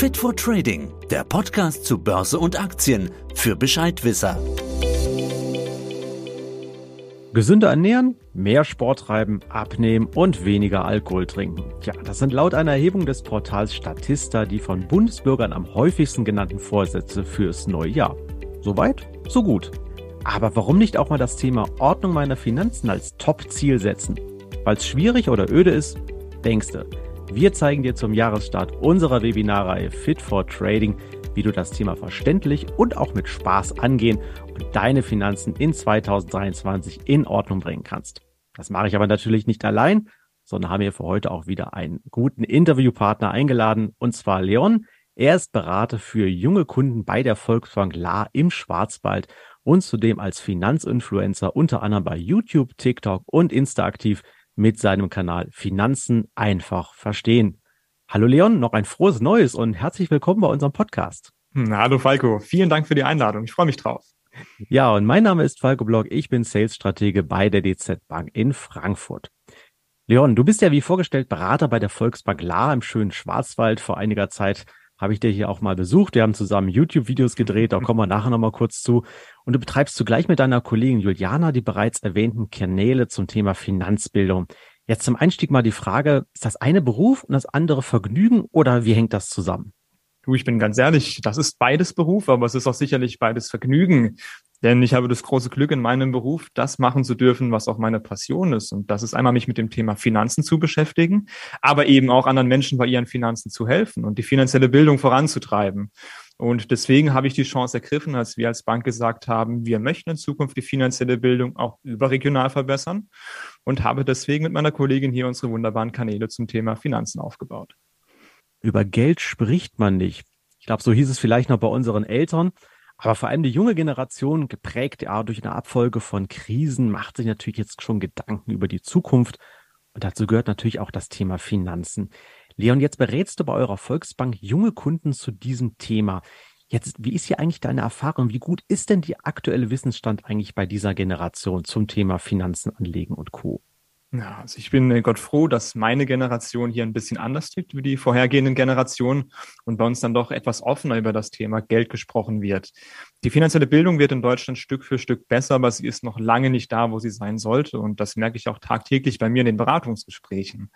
Fit for Trading, der Podcast zu Börse und Aktien für Bescheidwisser. Gesünder ernähren, mehr Sport treiben, abnehmen und weniger Alkohol trinken. Ja, das sind laut einer Erhebung des Portals Statista die von Bundesbürgern am häufigsten genannten Vorsätze fürs neue Jahr. Soweit, so gut. Aber warum nicht auch mal das Thema Ordnung meiner Finanzen als Top-Ziel setzen? Weil es schwierig oder öde ist, denkste. Wir zeigen dir zum Jahresstart unserer Webinarreihe Fit for Trading, wie du das Thema verständlich und auch mit Spaß angehen und deine Finanzen in 2023 in Ordnung bringen kannst. Das mache ich aber natürlich nicht allein, sondern haben wir für heute auch wieder einen guten Interviewpartner eingeladen, und zwar Leon. Er ist Berater für junge Kunden bei der Volksbank La im Schwarzwald und zudem als Finanzinfluencer unter anderem bei YouTube, TikTok und Insta aktiv mit seinem Kanal Finanzen einfach verstehen. Hallo Leon, noch ein frohes Neues und herzlich willkommen bei unserem Podcast. Hm, hallo Falco, vielen Dank für die Einladung. Ich freue mich drauf. Ja, und mein Name ist Falco Block. Ich bin Sales-Stratege bei der DZ Bank in Frankfurt. Leon, du bist ja wie vorgestellt Berater bei der Volksbank La im schönen Schwarzwald. Vor einiger Zeit habe ich dir hier auch mal besucht. Wir haben zusammen YouTube-Videos gedreht, da kommen wir nachher nochmal kurz zu. Und du betreibst zugleich mit deiner Kollegin Juliana die bereits erwähnten Kanäle zum Thema Finanzbildung. Jetzt zum Einstieg mal die Frage, ist das eine Beruf und das andere Vergnügen oder wie hängt das zusammen? Du, ich bin ganz ehrlich, das ist beides Beruf, aber es ist auch sicherlich beides Vergnügen. Denn ich habe das große Glück in meinem Beruf, das machen zu dürfen, was auch meine Passion ist. Und das ist einmal mich mit dem Thema Finanzen zu beschäftigen, aber eben auch anderen Menschen bei ihren Finanzen zu helfen und die finanzielle Bildung voranzutreiben. Und deswegen habe ich die Chance ergriffen, als wir als Bank gesagt haben, wir möchten in Zukunft die finanzielle Bildung auch überregional verbessern und habe deswegen mit meiner Kollegin hier unsere wunderbaren Kanäle zum Thema Finanzen aufgebaut. Über Geld spricht man nicht. Ich glaube, so hieß es vielleicht noch bei unseren Eltern. Aber vor allem die junge Generation, geprägt ja durch eine Abfolge von Krisen, macht sich natürlich jetzt schon Gedanken über die Zukunft. Und dazu gehört natürlich auch das Thema Finanzen. Leon, jetzt berätst du bei eurer Volksbank junge Kunden zu diesem Thema. Jetzt, wie ist hier eigentlich deine Erfahrung? Wie gut ist denn die aktuelle Wissensstand eigentlich bei dieser Generation zum Thema Finanzen anlegen und Co.? Ja, also ich bin äh, Gott froh, dass meine Generation hier ein bisschen anders tickt wie die vorhergehenden Generationen und bei uns dann doch etwas offener über das Thema Geld gesprochen wird. Die finanzielle Bildung wird in Deutschland Stück für Stück besser, aber sie ist noch lange nicht da, wo sie sein sollte. Und das merke ich auch tagtäglich bei mir in den Beratungsgesprächen.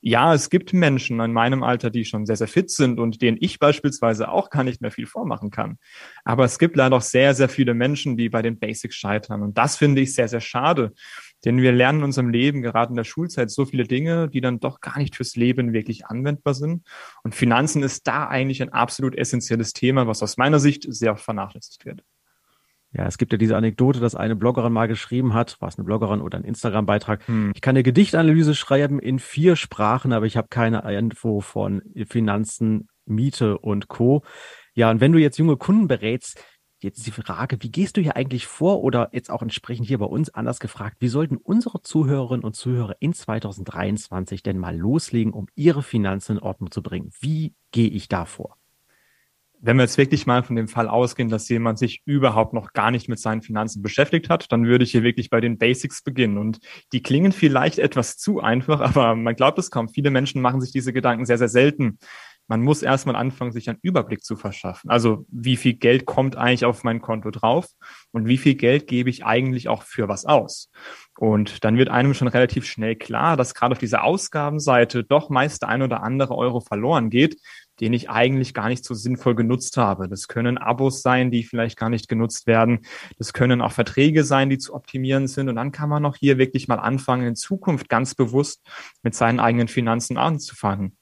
Ja, es gibt Menschen in meinem Alter, die schon sehr, sehr fit sind und denen ich beispielsweise auch gar nicht mehr viel vormachen kann. Aber es gibt leider auch sehr, sehr viele Menschen, die bei den Basics scheitern. Und das finde ich sehr, sehr schade. Denn wir lernen in unserem Leben, gerade in der Schulzeit, so viele Dinge, die dann doch gar nicht fürs Leben wirklich anwendbar sind. Und Finanzen ist da eigentlich ein absolut essentielles Thema, was aus meiner Sicht sehr vernachlässigt wird. Ja, es gibt ja diese Anekdote, dass eine Bloggerin mal geschrieben hat, war es eine Bloggerin oder ein Instagram-Beitrag, hm. ich kann eine Gedichtanalyse schreiben in vier Sprachen, aber ich habe keine Info von Finanzen, Miete und Co. Ja, und wenn du jetzt junge Kunden berätst, Jetzt die Frage, wie gehst du hier eigentlich vor oder jetzt auch entsprechend hier bei uns anders gefragt, wie sollten unsere Zuhörerinnen und Zuhörer in 2023 denn mal loslegen, um ihre Finanzen in Ordnung zu bringen? Wie gehe ich da vor? Wenn wir jetzt wirklich mal von dem Fall ausgehen, dass jemand sich überhaupt noch gar nicht mit seinen Finanzen beschäftigt hat, dann würde ich hier wirklich bei den Basics beginnen. Und die klingen vielleicht etwas zu einfach, aber man glaubt es kaum. Viele Menschen machen sich diese Gedanken sehr, sehr selten man muss erstmal anfangen, sich einen Überblick zu verschaffen. Also wie viel Geld kommt eigentlich auf mein Konto drauf und wie viel Geld gebe ich eigentlich auch für was aus. Und dann wird einem schon relativ schnell klar, dass gerade auf dieser Ausgabenseite doch meist der ein oder andere Euro verloren geht, den ich eigentlich gar nicht so sinnvoll genutzt habe. Das können Abos sein, die vielleicht gar nicht genutzt werden. Das können auch Verträge sein, die zu optimieren sind. Und dann kann man noch hier wirklich mal anfangen, in Zukunft ganz bewusst mit seinen eigenen Finanzen anzufangen.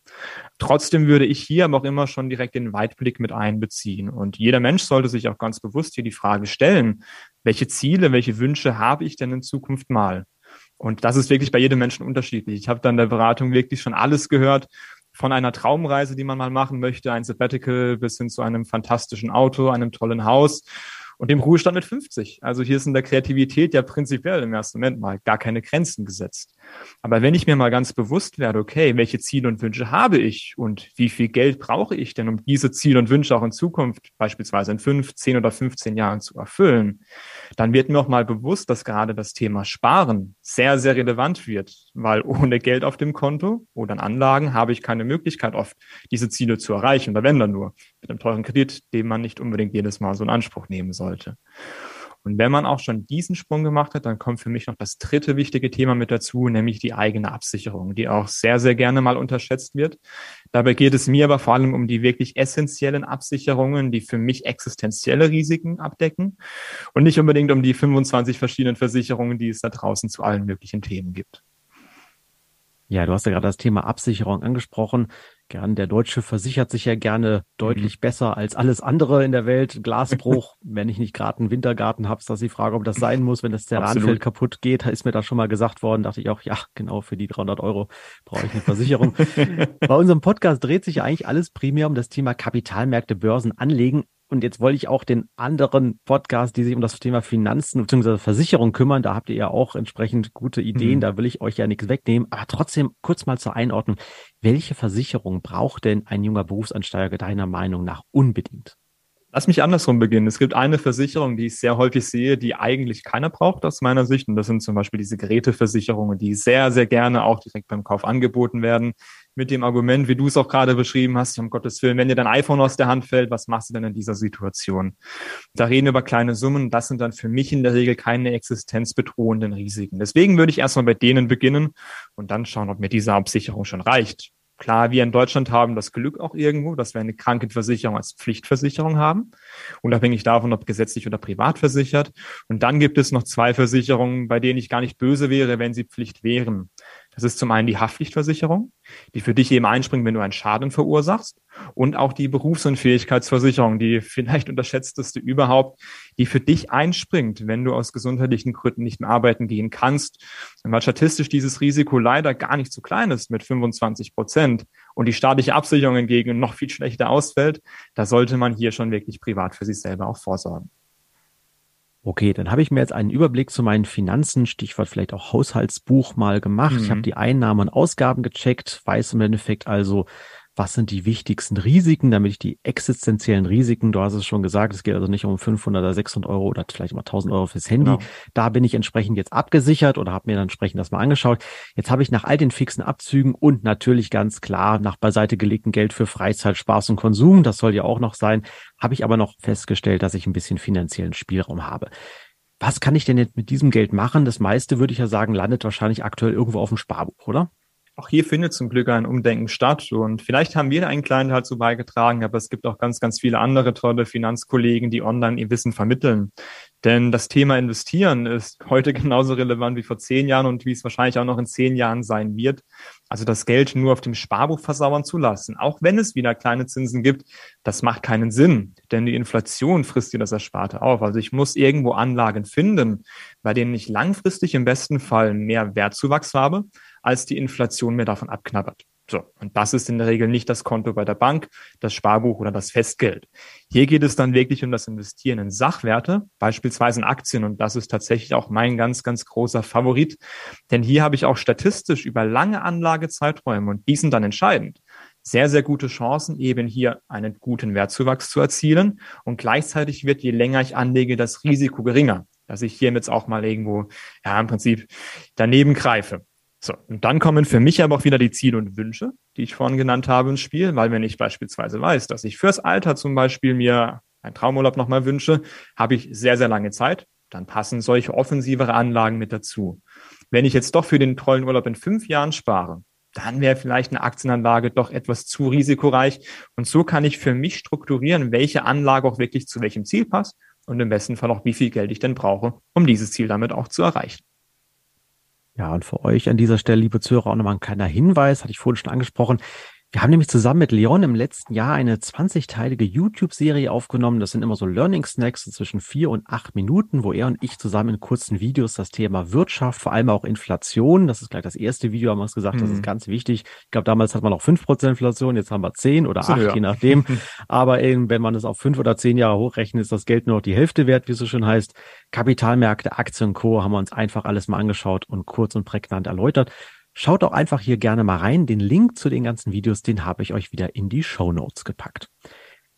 Trotzdem würde ich hier aber auch immer schon direkt den Weitblick mit einbeziehen. Und jeder Mensch sollte sich auch ganz bewusst hier die Frage stellen, welche Ziele, welche Wünsche habe ich denn in Zukunft mal? Und das ist wirklich bei jedem Menschen unterschiedlich. Ich habe dann der Beratung wirklich schon alles gehört, von einer Traumreise, die man mal machen möchte, ein Sabbatical bis hin zu einem fantastischen Auto, einem tollen Haus und dem Ruhestand mit 50. Also hier ist in der Kreativität ja prinzipiell im ersten Moment mal gar keine Grenzen gesetzt. Aber wenn ich mir mal ganz bewusst werde, okay, welche Ziele und Wünsche habe ich und wie viel Geld brauche ich denn, um diese Ziele und Wünsche auch in Zukunft, beispielsweise in fünf, zehn oder 15 Jahren zu erfüllen, dann wird mir auch mal bewusst, dass gerade das Thema Sparen sehr, sehr relevant wird, weil ohne Geld auf dem Konto oder an Anlagen habe ich keine Möglichkeit oft, diese Ziele zu erreichen, oder wenn dann nur mit einem teuren Kredit, den man nicht unbedingt jedes Mal so in Anspruch nehmen sollte. Und wenn man auch schon diesen Sprung gemacht hat, dann kommt für mich noch das dritte wichtige Thema mit dazu, nämlich die eigene Absicherung, die auch sehr, sehr gerne mal unterschätzt wird. Dabei geht es mir aber vor allem um die wirklich essentiellen Absicherungen, die für mich existenzielle Risiken abdecken und nicht unbedingt um die 25 verschiedenen Versicherungen, die es da draußen zu allen möglichen Themen gibt. Ja, du hast ja gerade das Thema Absicherung angesprochen. Gern, der Deutsche versichert sich ja gerne deutlich mhm. besser als alles andere in der Welt. Glasbruch, wenn ich nicht gerade einen Wintergarten habe, ist das die Frage, ob das sein muss. Wenn das Terranfeld kaputt geht, ist mir da schon mal gesagt worden, dachte ich auch, ja, genau, für die 300 Euro brauche ich eine Versicherung. Bei unserem Podcast dreht sich ja eigentlich alles primär um das Thema Kapitalmärkte, Börsen, Anlegen. Und jetzt wollte ich auch den anderen Podcast, die sich um das Thema Finanzen bzw. Versicherung kümmern, da habt ihr ja auch entsprechend gute Ideen, mhm. da will ich euch ja nichts wegnehmen. Aber trotzdem kurz mal zur Einordnung. Welche Versicherung braucht denn ein junger Berufsansteiger deiner Meinung nach unbedingt? Lass mich andersrum beginnen. Es gibt eine Versicherung, die ich sehr häufig sehe, die eigentlich keiner braucht aus meiner Sicht. Und das sind zum Beispiel diese Geräteversicherungen, die sehr, sehr gerne auch direkt beim Kauf angeboten werden. Mit dem Argument, wie du es auch gerade beschrieben hast, um Gottes Willen, wenn dir dein iPhone aus der Hand fällt, was machst du denn in dieser Situation? Da reden wir über kleine Summen. Das sind dann für mich in der Regel keine existenzbedrohenden Risiken. Deswegen würde ich erstmal bei denen beginnen und dann schauen, ob mir diese Absicherung schon reicht. Klar, wir in Deutschland haben das Glück auch irgendwo, dass wir eine Krankenversicherung als Pflichtversicherung haben, unabhängig davon, ob gesetzlich oder privat versichert. Und dann gibt es noch zwei Versicherungen, bei denen ich gar nicht böse wäre, wenn sie Pflicht wären. Das ist zum einen die Haftpflichtversicherung, die für dich eben einspringt, wenn du einen Schaden verursachst. Und auch die Berufsunfähigkeitsversicherung, die vielleicht unterschätzteste überhaupt, die für dich einspringt, wenn du aus gesundheitlichen Gründen nicht mehr arbeiten gehen kannst. Und weil statistisch dieses Risiko leider gar nicht so klein ist mit 25 Prozent und die staatliche Absicherung hingegen noch viel schlechter ausfällt, da sollte man hier schon wirklich privat für sich selber auch vorsorgen. Okay, dann habe ich mir jetzt einen Überblick zu meinen Finanzen, Stichwort vielleicht auch Haushaltsbuch mal gemacht. Mhm. Ich habe die Einnahmen und Ausgaben gecheckt, weiß im Endeffekt also, was sind die wichtigsten Risiken, damit ich die existenziellen Risiken, du hast es schon gesagt, es geht also nicht um 500 oder 600 Euro oder vielleicht mal 1000 Euro fürs Handy. Genau. Da bin ich entsprechend jetzt abgesichert oder habe mir dann entsprechend das mal angeschaut. Jetzt habe ich nach all den fixen Abzügen und natürlich ganz klar nach beiseite gelegten Geld für Freizeit, Spaß und Konsum, das soll ja auch noch sein, habe ich aber noch festgestellt, dass ich ein bisschen finanziellen Spielraum habe. Was kann ich denn jetzt mit diesem Geld machen? Das meiste, würde ich ja sagen, landet wahrscheinlich aktuell irgendwo auf dem Sparbuch, oder? Auch hier findet zum Glück ein Umdenken statt. Und vielleicht haben wir einen kleinen Teil dazu beigetragen, aber es gibt auch ganz, ganz viele andere tolle Finanzkollegen, die online ihr Wissen vermitteln. Denn das Thema Investieren ist heute genauso relevant wie vor zehn Jahren und wie es wahrscheinlich auch noch in zehn Jahren sein wird. Also das Geld nur auf dem Sparbuch versauern zu lassen, auch wenn es wieder kleine Zinsen gibt, das macht keinen Sinn, denn die Inflation frisst dir das Ersparte auf. Also ich muss irgendwo Anlagen finden, bei denen ich langfristig im besten Fall mehr Wertzuwachs habe, als die Inflation mir davon abknabbert. So, und das ist in der Regel nicht das Konto bei der Bank, das Sparbuch oder das Festgeld. Hier geht es dann wirklich um das Investieren in Sachwerte, beispielsweise in Aktien. Und das ist tatsächlich auch mein ganz, ganz großer Favorit. Denn hier habe ich auch statistisch über lange Anlagezeiträume und die sind dann entscheidend. Sehr, sehr gute Chancen, eben hier einen guten Wertzuwachs zu erzielen. Und gleichzeitig wird, je länger ich anlege, das Risiko geringer, dass ich hiermit auch mal irgendwo, ja, im Prinzip daneben greife. So, und dann kommen für mich aber auch wieder die Ziele und Wünsche, die ich vorhin genannt habe ins Spiel, weil wenn ich beispielsweise weiß, dass ich fürs Alter zum Beispiel mir einen Traumurlaub nochmal wünsche, habe ich sehr, sehr lange Zeit, dann passen solche offensivere Anlagen mit dazu. Wenn ich jetzt doch für den tollen Urlaub in fünf Jahren spare, dann wäre vielleicht eine Aktienanlage doch etwas zu risikoreich. Und so kann ich für mich strukturieren, welche Anlage auch wirklich zu welchem Ziel passt und im besten Fall auch, wie viel Geld ich denn brauche, um dieses Ziel damit auch zu erreichen. Ja, und für euch an dieser Stelle, liebe Zuhörer, auch nochmal ein kleiner Hinweis, hatte ich vorhin schon angesprochen. Wir haben nämlich zusammen mit Leon im letzten Jahr eine 20-teilige YouTube-Serie aufgenommen. Das sind immer so Learning Snacks zwischen vier und acht Minuten, wo er und ich zusammen in kurzen Videos das Thema Wirtschaft, vor allem auch Inflation, das ist gleich das erste Video, haben wir uns gesagt, mhm. das ist mhm. ganz wichtig. Ich glaube, damals hat man noch fünf Prozent Inflation, jetzt haben wir zehn oder acht, ja. je nachdem. Aber eben, wenn man es auf fünf oder zehn Jahre hochrechnet, ist das Geld nur noch die Hälfte wert, wie es so schön heißt. Kapitalmärkte, Aktien, Co. haben wir uns einfach alles mal angeschaut und kurz und prägnant erläutert. Schaut auch einfach hier gerne mal rein. Den Link zu den ganzen Videos, den habe ich euch wieder in die Show Notes gepackt.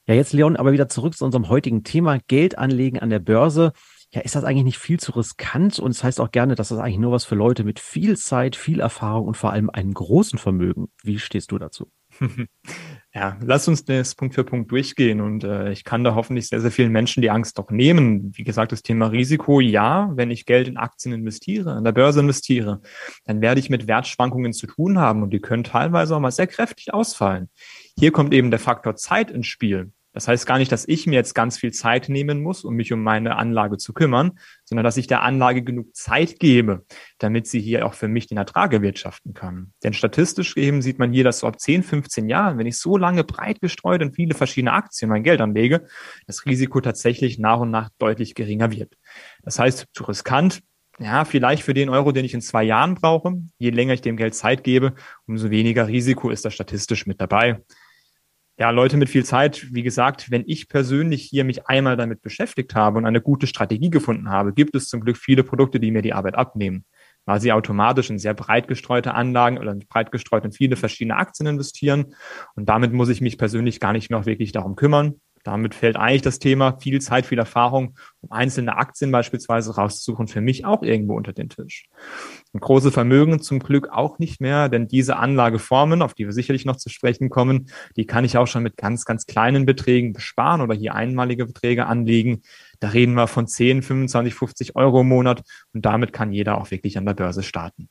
Ja, jetzt Leon, aber wieder zurück zu unserem heutigen Thema Geld anlegen an der Börse. Ja, ist das eigentlich nicht viel zu riskant? Und es das heißt auch gerne, dass das eigentlich nur was für Leute mit viel Zeit, viel Erfahrung und vor allem einem großen Vermögen. Wie stehst du dazu? Ja, lass uns das Punkt für Punkt durchgehen und äh, ich kann da hoffentlich sehr, sehr vielen Menschen die Angst doch nehmen. Wie gesagt, das Thema Risiko, ja, wenn ich Geld in Aktien investiere, an der Börse investiere, dann werde ich mit Wertschwankungen zu tun haben und die können teilweise auch mal sehr kräftig ausfallen. Hier kommt eben der Faktor Zeit ins Spiel. Das heißt gar nicht, dass ich mir jetzt ganz viel Zeit nehmen muss, um mich um meine Anlage zu kümmern, sondern dass ich der Anlage genug Zeit gebe, damit sie hier auch für mich den Ertrag erwirtschaften kann. Denn statistisch eben sieht man hier, dass so ab 10, 15 Jahren, wenn ich so lange breit gestreut in viele verschiedene Aktien mein Geld anlege, das Risiko tatsächlich nach und nach deutlich geringer wird. Das heißt, zu riskant, ja, vielleicht für den Euro, den ich in zwei Jahren brauche. Je länger ich dem Geld Zeit gebe, umso weniger Risiko ist da statistisch mit dabei ja, Leute mit viel Zeit, wie gesagt, wenn ich persönlich hier mich einmal damit beschäftigt habe und eine gute Strategie gefunden habe, gibt es zum Glück viele Produkte, die mir die Arbeit abnehmen, weil sie automatisch in sehr breit gestreute Anlagen oder breit gestreut in viele verschiedene Aktien investieren. Und damit muss ich mich persönlich gar nicht mehr wirklich darum kümmern. Damit fällt eigentlich das Thema viel Zeit, viel Erfahrung, um einzelne Aktien beispielsweise rauszusuchen, für mich auch irgendwo unter den Tisch. Und große Vermögen zum Glück auch nicht mehr, denn diese Anlageformen, auf die wir sicherlich noch zu sprechen kommen, die kann ich auch schon mit ganz, ganz kleinen Beträgen besparen oder hier einmalige Beträge anlegen. Da reden wir von 10, 25, 50 Euro im Monat und damit kann jeder auch wirklich an der Börse starten.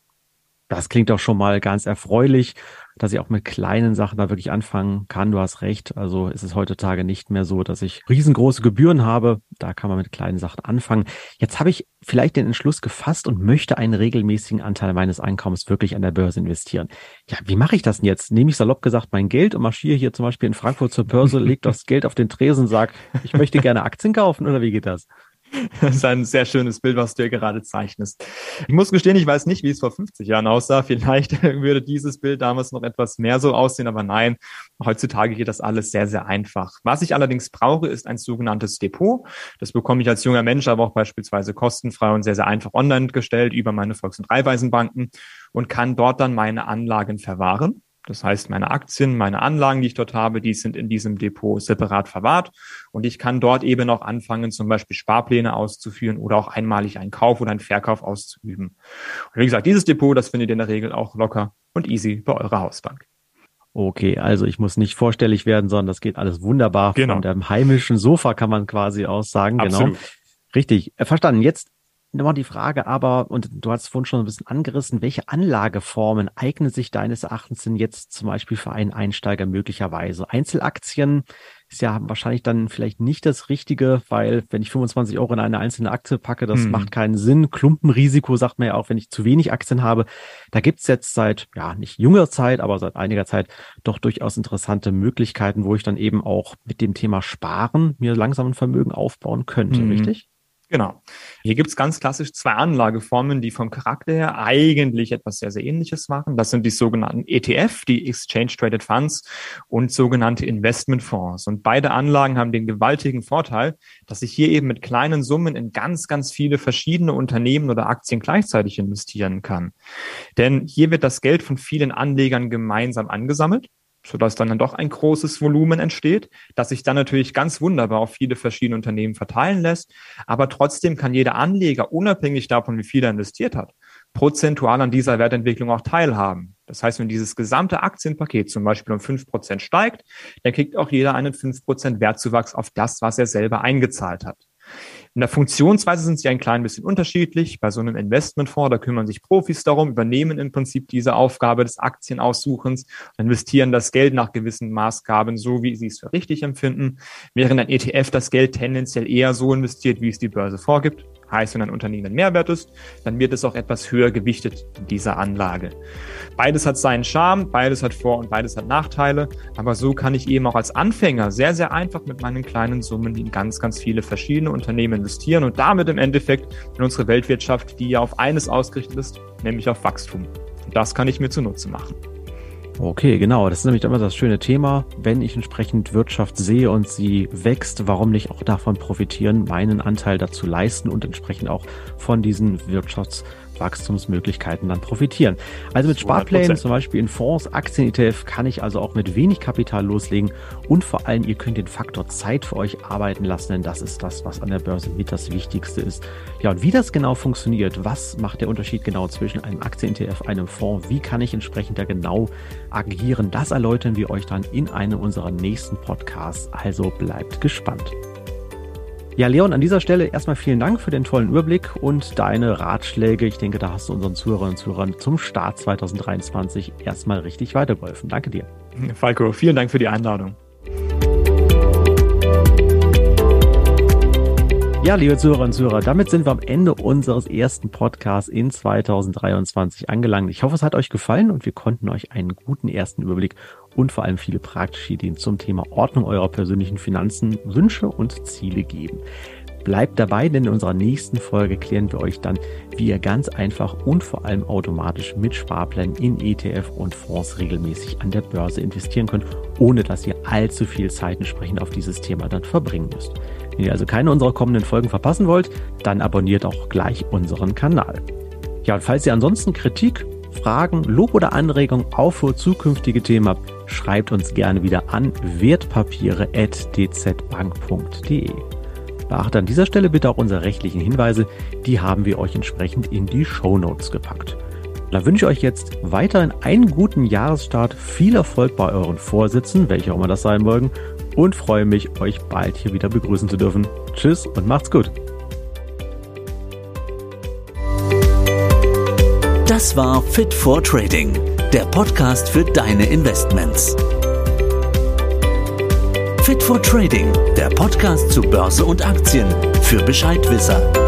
Das klingt doch schon mal ganz erfreulich, dass ich auch mit kleinen Sachen da wirklich anfangen kann. Du hast recht. Also ist es heutzutage nicht mehr so, dass ich riesengroße Gebühren habe. Da kann man mit kleinen Sachen anfangen. Jetzt habe ich vielleicht den Entschluss gefasst und möchte einen regelmäßigen Anteil meines Einkommens wirklich an der Börse investieren. Ja, wie mache ich das denn jetzt? Nehme ich salopp gesagt mein Geld und marschiere hier zum Beispiel in Frankfurt zur Börse, lege das Geld auf den Tresen, sag, ich möchte gerne Aktien kaufen oder wie geht das? Das ist ein sehr schönes Bild, was du hier gerade zeichnest. Ich muss gestehen, ich weiß nicht, wie es vor 50 Jahren aussah. Vielleicht würde dieses Bild damals noch etwas mehr so aussehen, aber nein, heutzutage geht das alles sehr, sehr einfach. Was ich allerdings brauche, ist ein sogenanntes Depot. Das bekomme ich als junger Mensch aber auch beispielsweise kostenfrei und sehr, sehr einfach online gestellt über meine Volks- und Raiffeisenbanken und kann dort dann meine Anlagen verwahren. Das heißt, meine Aktien, meine Anlagen, die ich dort habe, die sind in diesem Depot separat verwahrt. Und ich kann dort eben auch anfangen, zum Beispiel Sparpläne auszuführen oder auch einmalig einen Kauf oder einen Verkauf auszuüben. Und wie gesagt, dieses Depot, das findet ihr in der Regel auch locker und easy bei eurer Hausbank. Okay, also ich muss nicht vorstellig werden, sondern das geht alles wunderbar. Genau. Von dem heimischen Sofa kann man quasi aussagen. Genau. Absolut. Genau. Richtig. Äh, verstanden. Jetzt Nochmal die Frage aber, und du hast vorhin schon ein bisschen angerissen, welche Anlageformen eignen sich deines Erachtens denn jetzt zum Beispiel für einen Einsteiger möglicherweise? Einzelaktien ist ja wahrscheinlich dann vielleicht nicht das Richtige, weil wenn ich 25 Euro in eine einzelne Aktie packe, das hm. macht keinen Sinn. Klumpenrisiko sagt man ja auch, wenn ich zu wenig Aktien habe. Da gibt's jetzt seit, ja, nicht jünger Zeit, aber seit einiger Zeit doch durchaus interessante Möglichkeiten, wo ich dann eben auch mit dem Thema Sparen mir langsam ein Vermögen aufbauen könnte, hm. richtig? Genau. Hier gibt es ganz klassisch zwei Anlageformen, die vom Charakter her eigentlich etwas sehr, sehr ähnliches machen. Das sind die sogenannten ETF, die Exchange Traded Funds und sogenannte Investmentfonds. Und beide Anlagen haben den gewaltigen Vorteil, dass ich hier eben mit kleinen Summen in ganz, ganz viele verschiedene Unternehmen oder Aktien gleichzeitig investieren kann. Denn hier wird das Geld von vielen Anlegern gemeinsam angesammelt sodass dann, dann doch ein großes Volumen entsteht, das sich dann natürlich ganz wunderbar auf viele verschiedene Unternehmen verteilen lässt. Aber trotzdem kann jeder Anleger, unabhängig davon, wie viel er investiert hat, prozentual an dieser Wertentwicklung auch teilhaben. Das heißt, wenn dieses gesamte Aktienpaket zum Beispiel um fünf Prozent steigt, dann kriegt auch jeder einen fünf Prozent Wertzuwachs auf das, was er selber eingezahlt hat. In der Funktionsweise sind sie ein klein bisschen unterschiedlich. Bei so einem Investmentfonds, da kümmern sich Profis darum, übernehmen im Prinzip diese Aufgabe des Aktienaussuchens, investieren das Geld nach gewissen Maßgaben, so wie sie es für richtig empfinden, während ein ETF das Geld tendenziell eher so investiert, wie es die Börse vorgibt. Heißt, wenn ein Unternehmen ein Mehrwert ist, dann wird es auch etwas höher gewichtet in dieser Anlage. Beides hat seinen Charme, beides hat Vor- und beides hat Nachteile, aber so kann ich eben auch als Anfänger sehr, sehr einfach mit meinen kleinen Summen in ganz, ganz viele verschiedene Unternehmen investieren und damit im Endeffekt in unsere Weltwirtschaft, die ja auf eines ausgerichtet ist, nämlich auf Wachstum. Und das kann ich mir zunutze machen. Okay, genau. Das ist nämlich immer das schöne Thema. Wenn ich entsprechend Wirtschaft sehe und sie wächst, warum nicht auch davon profitieren, meinen Anteil dazu leisten und entsprechend auch von diesen Wirtschafts- Wachstumsmöglichkeiten dann profitieren. Also mit Sparplänen, 100%. zum Beispiel in Fonds, Aktien, ETF, kann ich also auch mit wenig Kapital loslegen und vor allem, ihr könnt den Faktor Zeit für euch arbeiten lassen, denn das ist das, was an der Börse mit das Wichtigste ist. Ja, und wie das genau funktioniert, was macht der Unterschied genau zwischen einem Aktien-ETF, einem Fonds, wie kann ich entsprechend da genau agieren, das erläutern wir euch dann in einem unserer nächsten Podcasts. Also bleibt gespannt. Ja, Leon, an dieser Stelle erstmal vielen Dank für den tollen Überblick und deine Ratschläge. Ich denke, da hast du unseren Zuhörerinnen und Zuhörern zum Start 2023 erstmal richtig weitergeholfen. Danke dir. Falco, vielen Dank für die Einladung. Ja, liebe Zuhörerinnen und Zuhörer, damit sind wir am Ende unseres ersten Podcasts in 2023 angelangt. Ich hoffe, es hat euch gefallen und wir konnten euch einen guten ersten Überblick und vor allem viele praktische Ideen zum Thema Ordnung eurer persönlichen Finanzen, Wünsche und Ziele geben. Bleibt dabei, denn in unserer nächsten Folge klären wir euch dann, wie ihr ganz einfach und vor allem automatisch mit Sparplänen in ETF und Fonds regelmäßig an der Börse investieren könnt, ohne dass ihr allzu viel Zeit entsprechend auf dieses Thema dann verbringen müsst. Wenn ihr also keine unserer kommenden Folgen verpassen wollt, dann abonniert auch gleich unseren Kanal. Ja, und falls ihr ansonsten Kritik, Fragen, Lob oder Anregungen auch für zukünftige Themen habt, schreibt uns gerne wieder an wertpapiere.dzbank.de. Beachtet an dieser Stelle bitte auch unsere rechtlichen Hinweise, die haben wir euch entsprechend in die Show Notes gepackt. Da wünsche ich euch jetzt weiterhin einen guten Jahresstart, viel Erfolg bei euren Vorsitzen, welche auch immer das sein mögen, und freue mich, euch bald hier wieder begrüßen zu dürfen. Tschüss und macht's gut. Das war Fit for Trading, der Podcast für deine Investments. Fit for Trading, der Podcast zu Börse und Aktien für Bescheidwisser.